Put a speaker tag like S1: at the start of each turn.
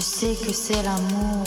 S1: Sais que c'est l'amour.